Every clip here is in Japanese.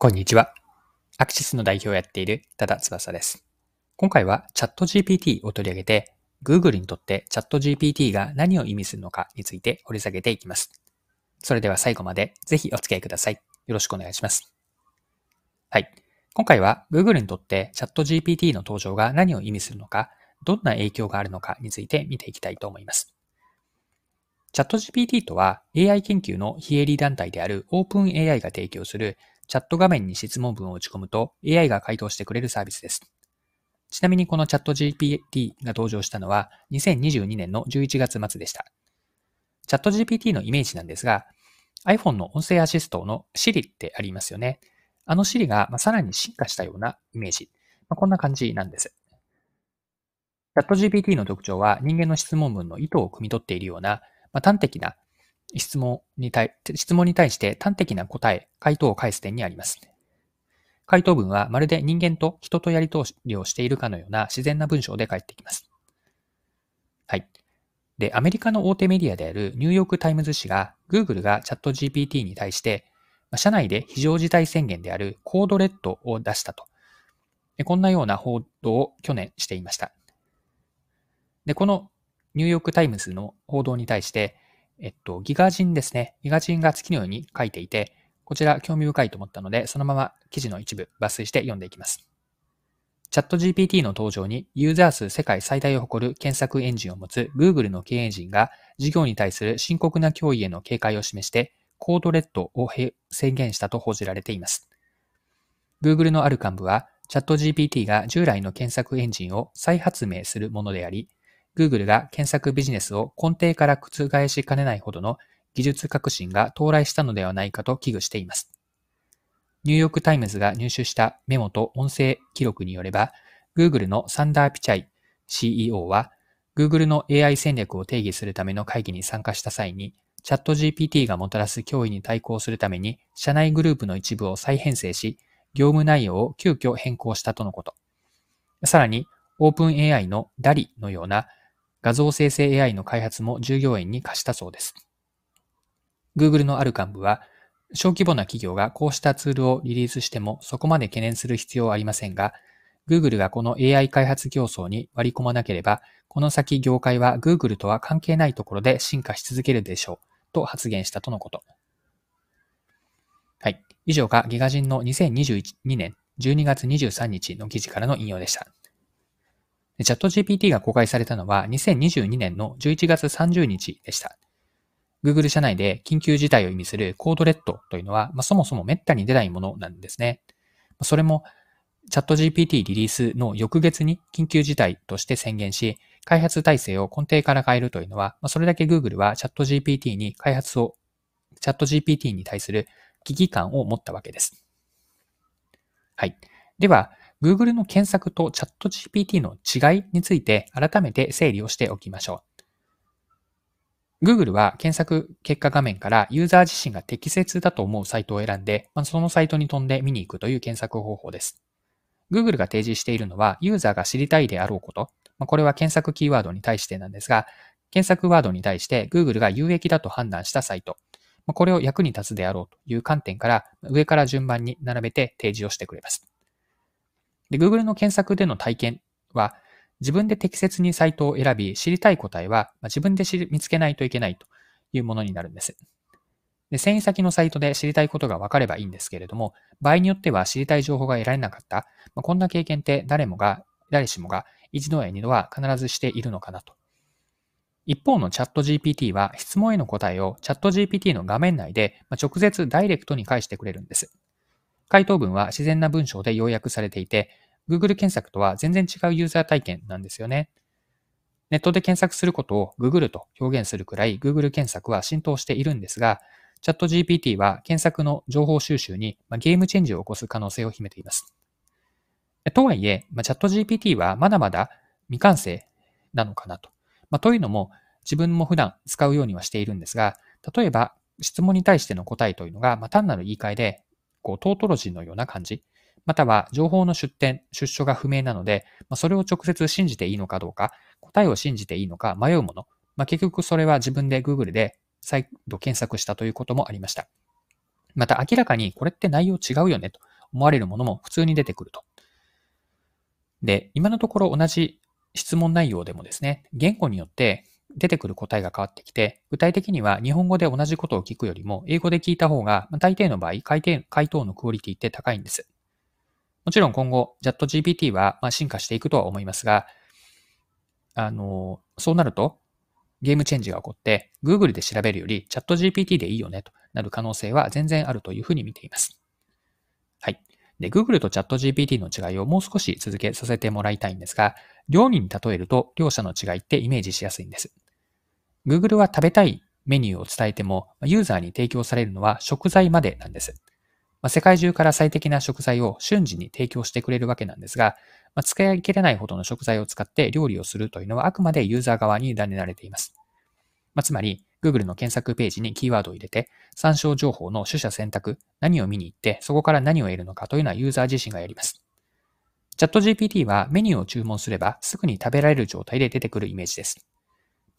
こんにちは。アクシスの代表をやっている多田翼です。今回はチャット GPT を取り上げて、Google にとってチャット GPT が何を意味するのかについて掘り下げていきます。それでは最後までぜひお付き合いください。よろしくお願いします。はい。今回は Google にとってチャット GPT の登場が何を意味するのか、どんな影響があるのかについて見ていきたいと思います。チャット GPT とは AI 研究の非営利団体である OpenAI が提供するチャット画面に質問文を打ち込むと AI が回答してくれるサービスです。ちなみにこのチャット GPT が登場したのは2022年の11月末でした。チャット GPT のイメージなんですが、iPhone の音声アシストの Siri ってありますよね。あの Siri がさらに進化したようなイメージ。まあ、こんな感じなんです。チャット GPT の特徴は人間の質問文の意図を汲み取っているような、まあ、端的な質問に対、質問に対して端的な答え、回答を返す点にあります。回答文はまるで人間と人とやり取りをしているかのような自然な文章で返ってきます。はい。で、アメリカの大手メディアであるニューヨークタイムズ紙が Google がチャット GPT に対して、社内で非常事態宣言であるコードレッドを出したと。こんなような報道を去年していました。で、このニューヨークタイムズの報道に対して、えっと、 GIGAZINE ですね。 GIGAZINE が次のように書いていて、こちら興味深いと思ったので、そのまま記事の一部抜粋して読んでいきます。チャット GPT の登場にユーザー数世界最大を誇る検索エンジンを持つ Google の経営陣が事業に対する深刻な脅威への警戒を示してコードレッドを宣言したと報じられています。Google のある幹部はチャット GPT が従来の検索エンジンを再発明するものであり、Google が検索ビジネスを根底から覆しかねないほどの技術革新が到来したのではないかと危惧しています。ニューヨークタイムズが入手したメモと音声記録によれば、Google のサンダー・ピチャイ CEO は、Google の AI 戦略を定義するための会議に参加した際に、 ChatGPT がもたらす脅威に対抗するために、社内グループの一部を再編成し、業務内容を急遽変更したとのこと。さらに、OpenAI の DALI のような画像生成 AI の開発も従業員に貸したそうです。Google のある幹部は、小規模な企業がこうしたツールをリリースしてもそこまで懸念する必要はありませんが、Google がこの AI 開発競争に割り込まなければ、この先業界は Google とは関係ないところで進化し続けるでしょう、と発言したとのこと。はい。以上がギガ人の2022年12月23日の記事からの引用でした。チャット GPT が公開されたのは2022年の11月30日でした。Google 社内で緊急事態を意味するコードレッドというのは、まあ、そもそも滅多に出ないものなんですね。それもチャット GPT リリースの翌月に緊急事態として宣言し、開発体制を根底から変えるというのは、まあ、それだけ Google はチャット GPT に開発を、チャット GPT に対する危機感を持ったわけです。はい。では、Google の検索と ChatGPT の違いについて改めて整理をしておきましょう。Google は検索結果画面からユーザー自身が適切だと思うサイトを選んで、そのサイトに飛んで見に行くという検索方法です。Google が提示しているのはユーザーが知りたいであろうこと、これは検索キーワードに対してなんですが、検索ワードに対して Google が有益だと判断したサイト、これを役に立つであろうという観点から上から順番に並べて提示をしてくれます。で、Google の検索での体験は、自分で適切にサイトを選び、知りたい答えは、ま自分で見つけないといけないというものになるんです。で、遷移先のサイトで知りたいことが分かればいいんですけれども、場合によっては知りたい情報が得られなかった、まあ、こんな経験って誰もが、誰しもが一度や二度は必ずしているのかなと。一方のチャット GPT は質問への答えをチャット GPT の画面内で直接ダイレクトに返してくれるんです。回答文は自然な文章で要約されていて、Google 検索とは全然違うユーザー体験なんですよね。ネットで検索することを Google と表現するくらい Google 検索は浸透しているんですが、チャット GPT は検索の情報収集にゲームチェンジを起こす可能性を秘めています。とはいえ、チャット GPT はまだまだ未完成なのかなと。まあ、というのも、自分も普段使うようにはしているんですが、例えば質問に対しての答えというのが、ま、単なる言い換えで、こう、トートロジーのような感じ。または、情報の出典、出所が不明なので、まあ、それを直接信じていいのかどうか、答えを信じていいのか迷うもの。まあ、結局それは自分で Google で再度検索したということもありました。また明らかにこれって内容違うよねと。思われるものも普通に出てくると。で、今のところ同じ質問内容でもですね、言語によって出てくる答えが変わってきて、具体的には日本語で同じことを聞くよりも、英語で聞いた方が、大抵の場合回答、回答のクオリティって高いんです。もちろん今後、JATGPT はま進化していくとは思いますが、あの、そうなると、ゲームチェンジが起こって、Google で調べるより ChatGPT でいいよねとなる可能性は全然あるというふうに見ています。はい。で、Google と ChatGPT の違いをもう少し続けさせてもらいたいんですが、料理に例えると両者の違いってイメージしやすいんです。Google は食べたいメニューを伝えても、ユーザーに提供されるのは食材までなんです。ま、世界中から最適な食材を瞬時に提供してくれるわけなんですが、ま、使い切れないほどの食材を使って料理をするというのはあくまでユーザー側に委ねられています。ま、つまり、Google の検索ページにキーワードを入れて、参照情報の取捨選択、何を見に行って、そこから何を得るのかというのはユーザー自身がやります。チャット GPT はメニューを注文すればすぐに食べられる状態で出てくるイメージです。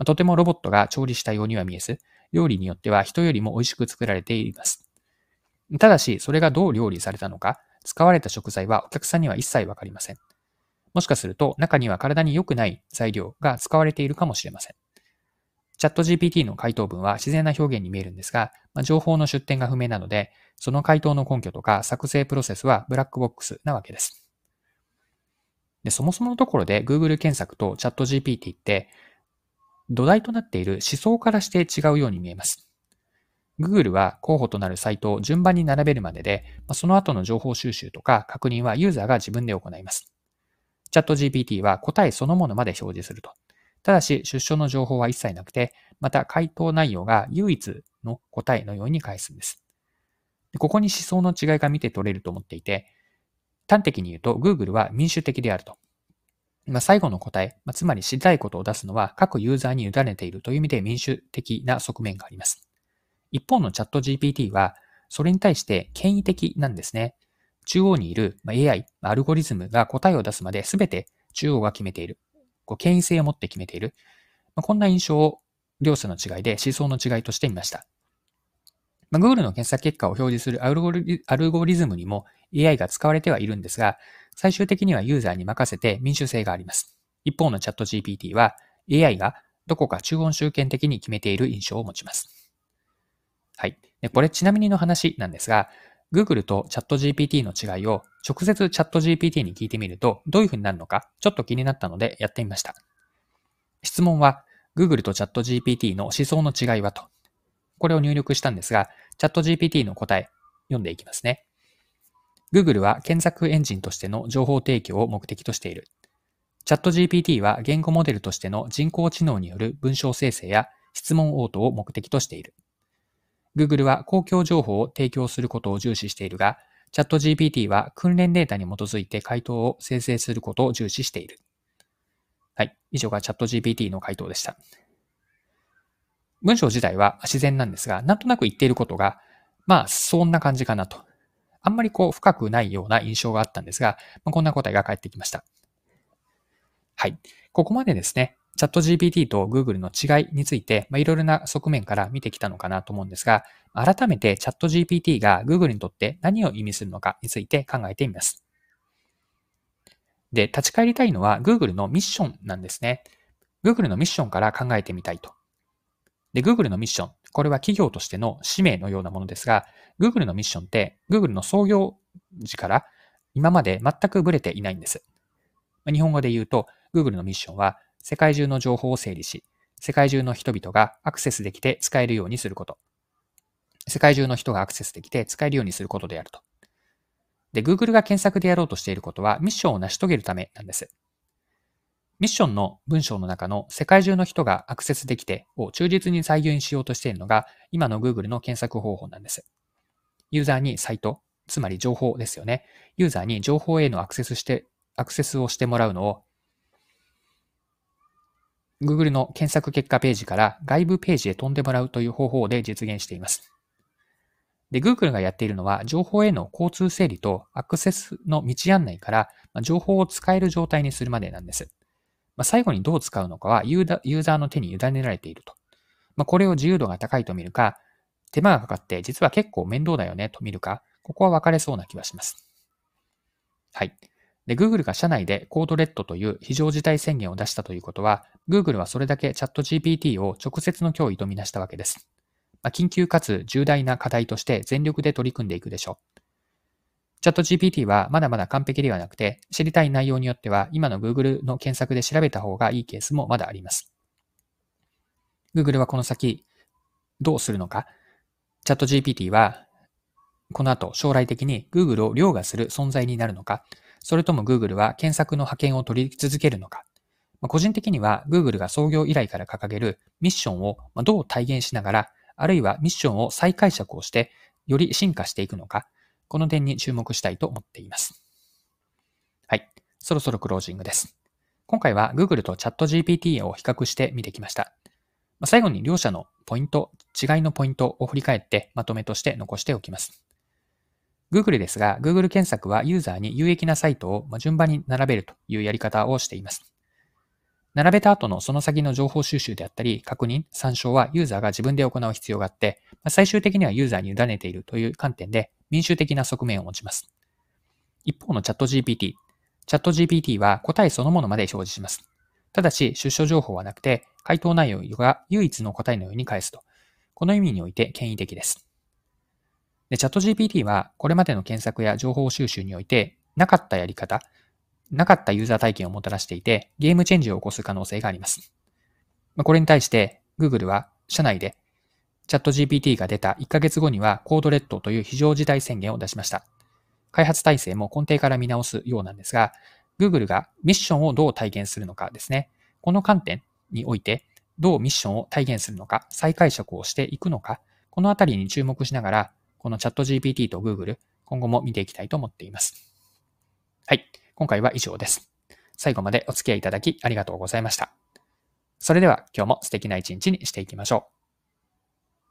とてもロボットが調理したようには見えず、料理によっては人よりも美味しく作られています。ただし、それがどう料理されたのか、使われた食材はお客さんには一切わかりません。もしかすると、中には体に良くない材料が使われているかもしれません。チャット GPT の回答文は自然な表現に見えるんですが、まあ、情報の出典が不明なので、その回答の根拠とか作成プロセスはブラックボックスなわけです。でそもそものところで Google 検索とチャット GPT って土台となっている思想からして違うように見えます。Google は候補となるサイトを順番に並べるまでで、その後の情報収集とか確認はユーザーが自分で行います。チャット GPT は答えそのものまで表示すると。ただし、出所の情報は一切なくて、また回答内容が唯一の答えのように返すんです。ここに思想の違いが見て取れると思っていて、端的に言うと Google は民主的であると。ま、最後の答え、ま、つまり知りたいことを出すのは各ユーザーに委ねているという意味で民主的な側面があります。一方のチャット GPT はそれに対して権威的なんですね。中央にいる AI、アルゴリズムが答えを出すまで全て中央が決めている。こう権威性を持って決めている。まあ、こんな印象を両者の違いで思想の違いとしてみました。まあ、Google の検索結果を表示するアルゴリアルゴリズムにも AI が使われてはいるんですが、最終的にはユーザーに任せて民主性があります。一方の ChatGPT は AI がどこか中央集権的に決めている印象を持ちます。はい。でこれちなみにの話なんですが、Google と ChatGPT の違いを直接 ChatGPT に聞いてみるとどういうふうになるのかちょっと気になったのでやってみました。質問は Google と ChatGPT の思想の違いはと。これを入力したんですが ChatGPT の答え読んでいきますね。Google は検索エンジンとしての情報提供を目的としている。ChatGPT は言語モデルとしての人工知能による文章生成や質問応答を目的としている。Google は公共情報を提供することを重視しているが、ChatGPT は訓練データに基づいて回答を生成することを重視している。はい。以上が ChatGPT の回答でした。文章自体は自然なんですが、なんとなく言っていることが、まあ、そんな感じかなと。あんまりこう、深くないような印象があったんですが、まあ、こんな答えが返ってきました。はい。ここまでですね、チャット GPT と Google の違いについて、まあ、いろいろな側面から見てきたのかなと思うんですが、改めてチャット GPT が Google にとって何を意味するのかについて考えてみます。で、立ち返りたいのは Google のミッションなんですね。Google のミッションから考えてみたいと。で、Google のミッション、これは企業としての使命のようなものですが、Google のミッションって Google の創業時から今まで全くブレていないんです。日本語で言うと、Google のミッションは世界中の情報を整理し、世界中の人々がアクセスできて使えるようにすること。世界中の人がアクセスできて使えるようにすることであると。で、Google が検索でやろうとしていることはミッションを成し遂げるためなんです。ミッションの文章の中の世界中の人がアクセスできてを忠実に再現しようとしているのが今の Google の検索方法なんです。ユーザーにサイト、つまり情報ですよね。ユーザーに情報へのアクセスして、アクセスをしてもらうのを Google の検索結果ページから外部ページへ飛んでもらうという方法で実現しています。で、Google がやっているのは、情報への交通整理とアクセスの道案内から、情報を使える状態にするまでなんです。まあ、最後にどう使うのかはユーザーの手に委ねられていると。まあ、これを自由度が高いと見るか、手間がかかって実は結構面倒だよねと見るか、ここは分かれそうな気はします。はい。で、Google が社内でコードレッドという非常事態宣言を出したということは、Google はそれだけチャット GPT を直接の脅威とみなしたわけです。まあ、緊急かつ重大な課題として全力で取り組んでいくでしょう。チャット GPT はまだまだ完璧ではなくて、知りたい内容によっては今の Google の検索で調べた方がいいケースもまだあります。Google はこの先どうするのか、チャット GPT はこの後将来的に Google を凌駕する存在になるのか、それとも Google は検索の覇権を取り続けるのか。まあ、個人的には Google が創業以来から掲げるミッションをどう体現しながら、あるいはミッションを再解釈をして、より進化していくのか、この点に注目したいと思っています。はい。そろそろクロージングです。今回は Google と ChatGPT を比較して見てきました。最後に両者のポイント、違いのポイントを振り返ってまとめとして残しておきます。Google ですが、Google 検索はユーザーに有益なサイトを順番に並べるというやり方をしています。並べた後のその先の情報収集であったり、確認、参照はユーザーが自分で行う必要があって、最終的にはユーザーに委ねているという観点で民主的な側面を持ちます。一方のチャット GPT。チャット GPT は答えそのものまで表示します。ただし、出所情報はなくて、回答内容が唯一の答えのように返すと。この意味において権威的です。で、チャット GPT はこれまでの検索や情報収集においてなかったやり方、なかったユーザー体験をもたらしていて、ゲームチェンジを起こす可能性があります。これに対して Google は社内でチャット GPT が出た1ヶ月後にはコードレッドという非常事態宣言を出しました。開発体制も根底から見直すようなんですが、Google がミッションをどう体現するのかですね。この観点において、どうミッションを体現するのか、再解釈をしていくのか、このあたりに注目しながら、このチャット GPT と Google、今後も見ていきたいと思っています。はい。今回は以上です。最後までお付き合いいただきありがとうございました。それでは今日も素敵な一日にしていきましょう。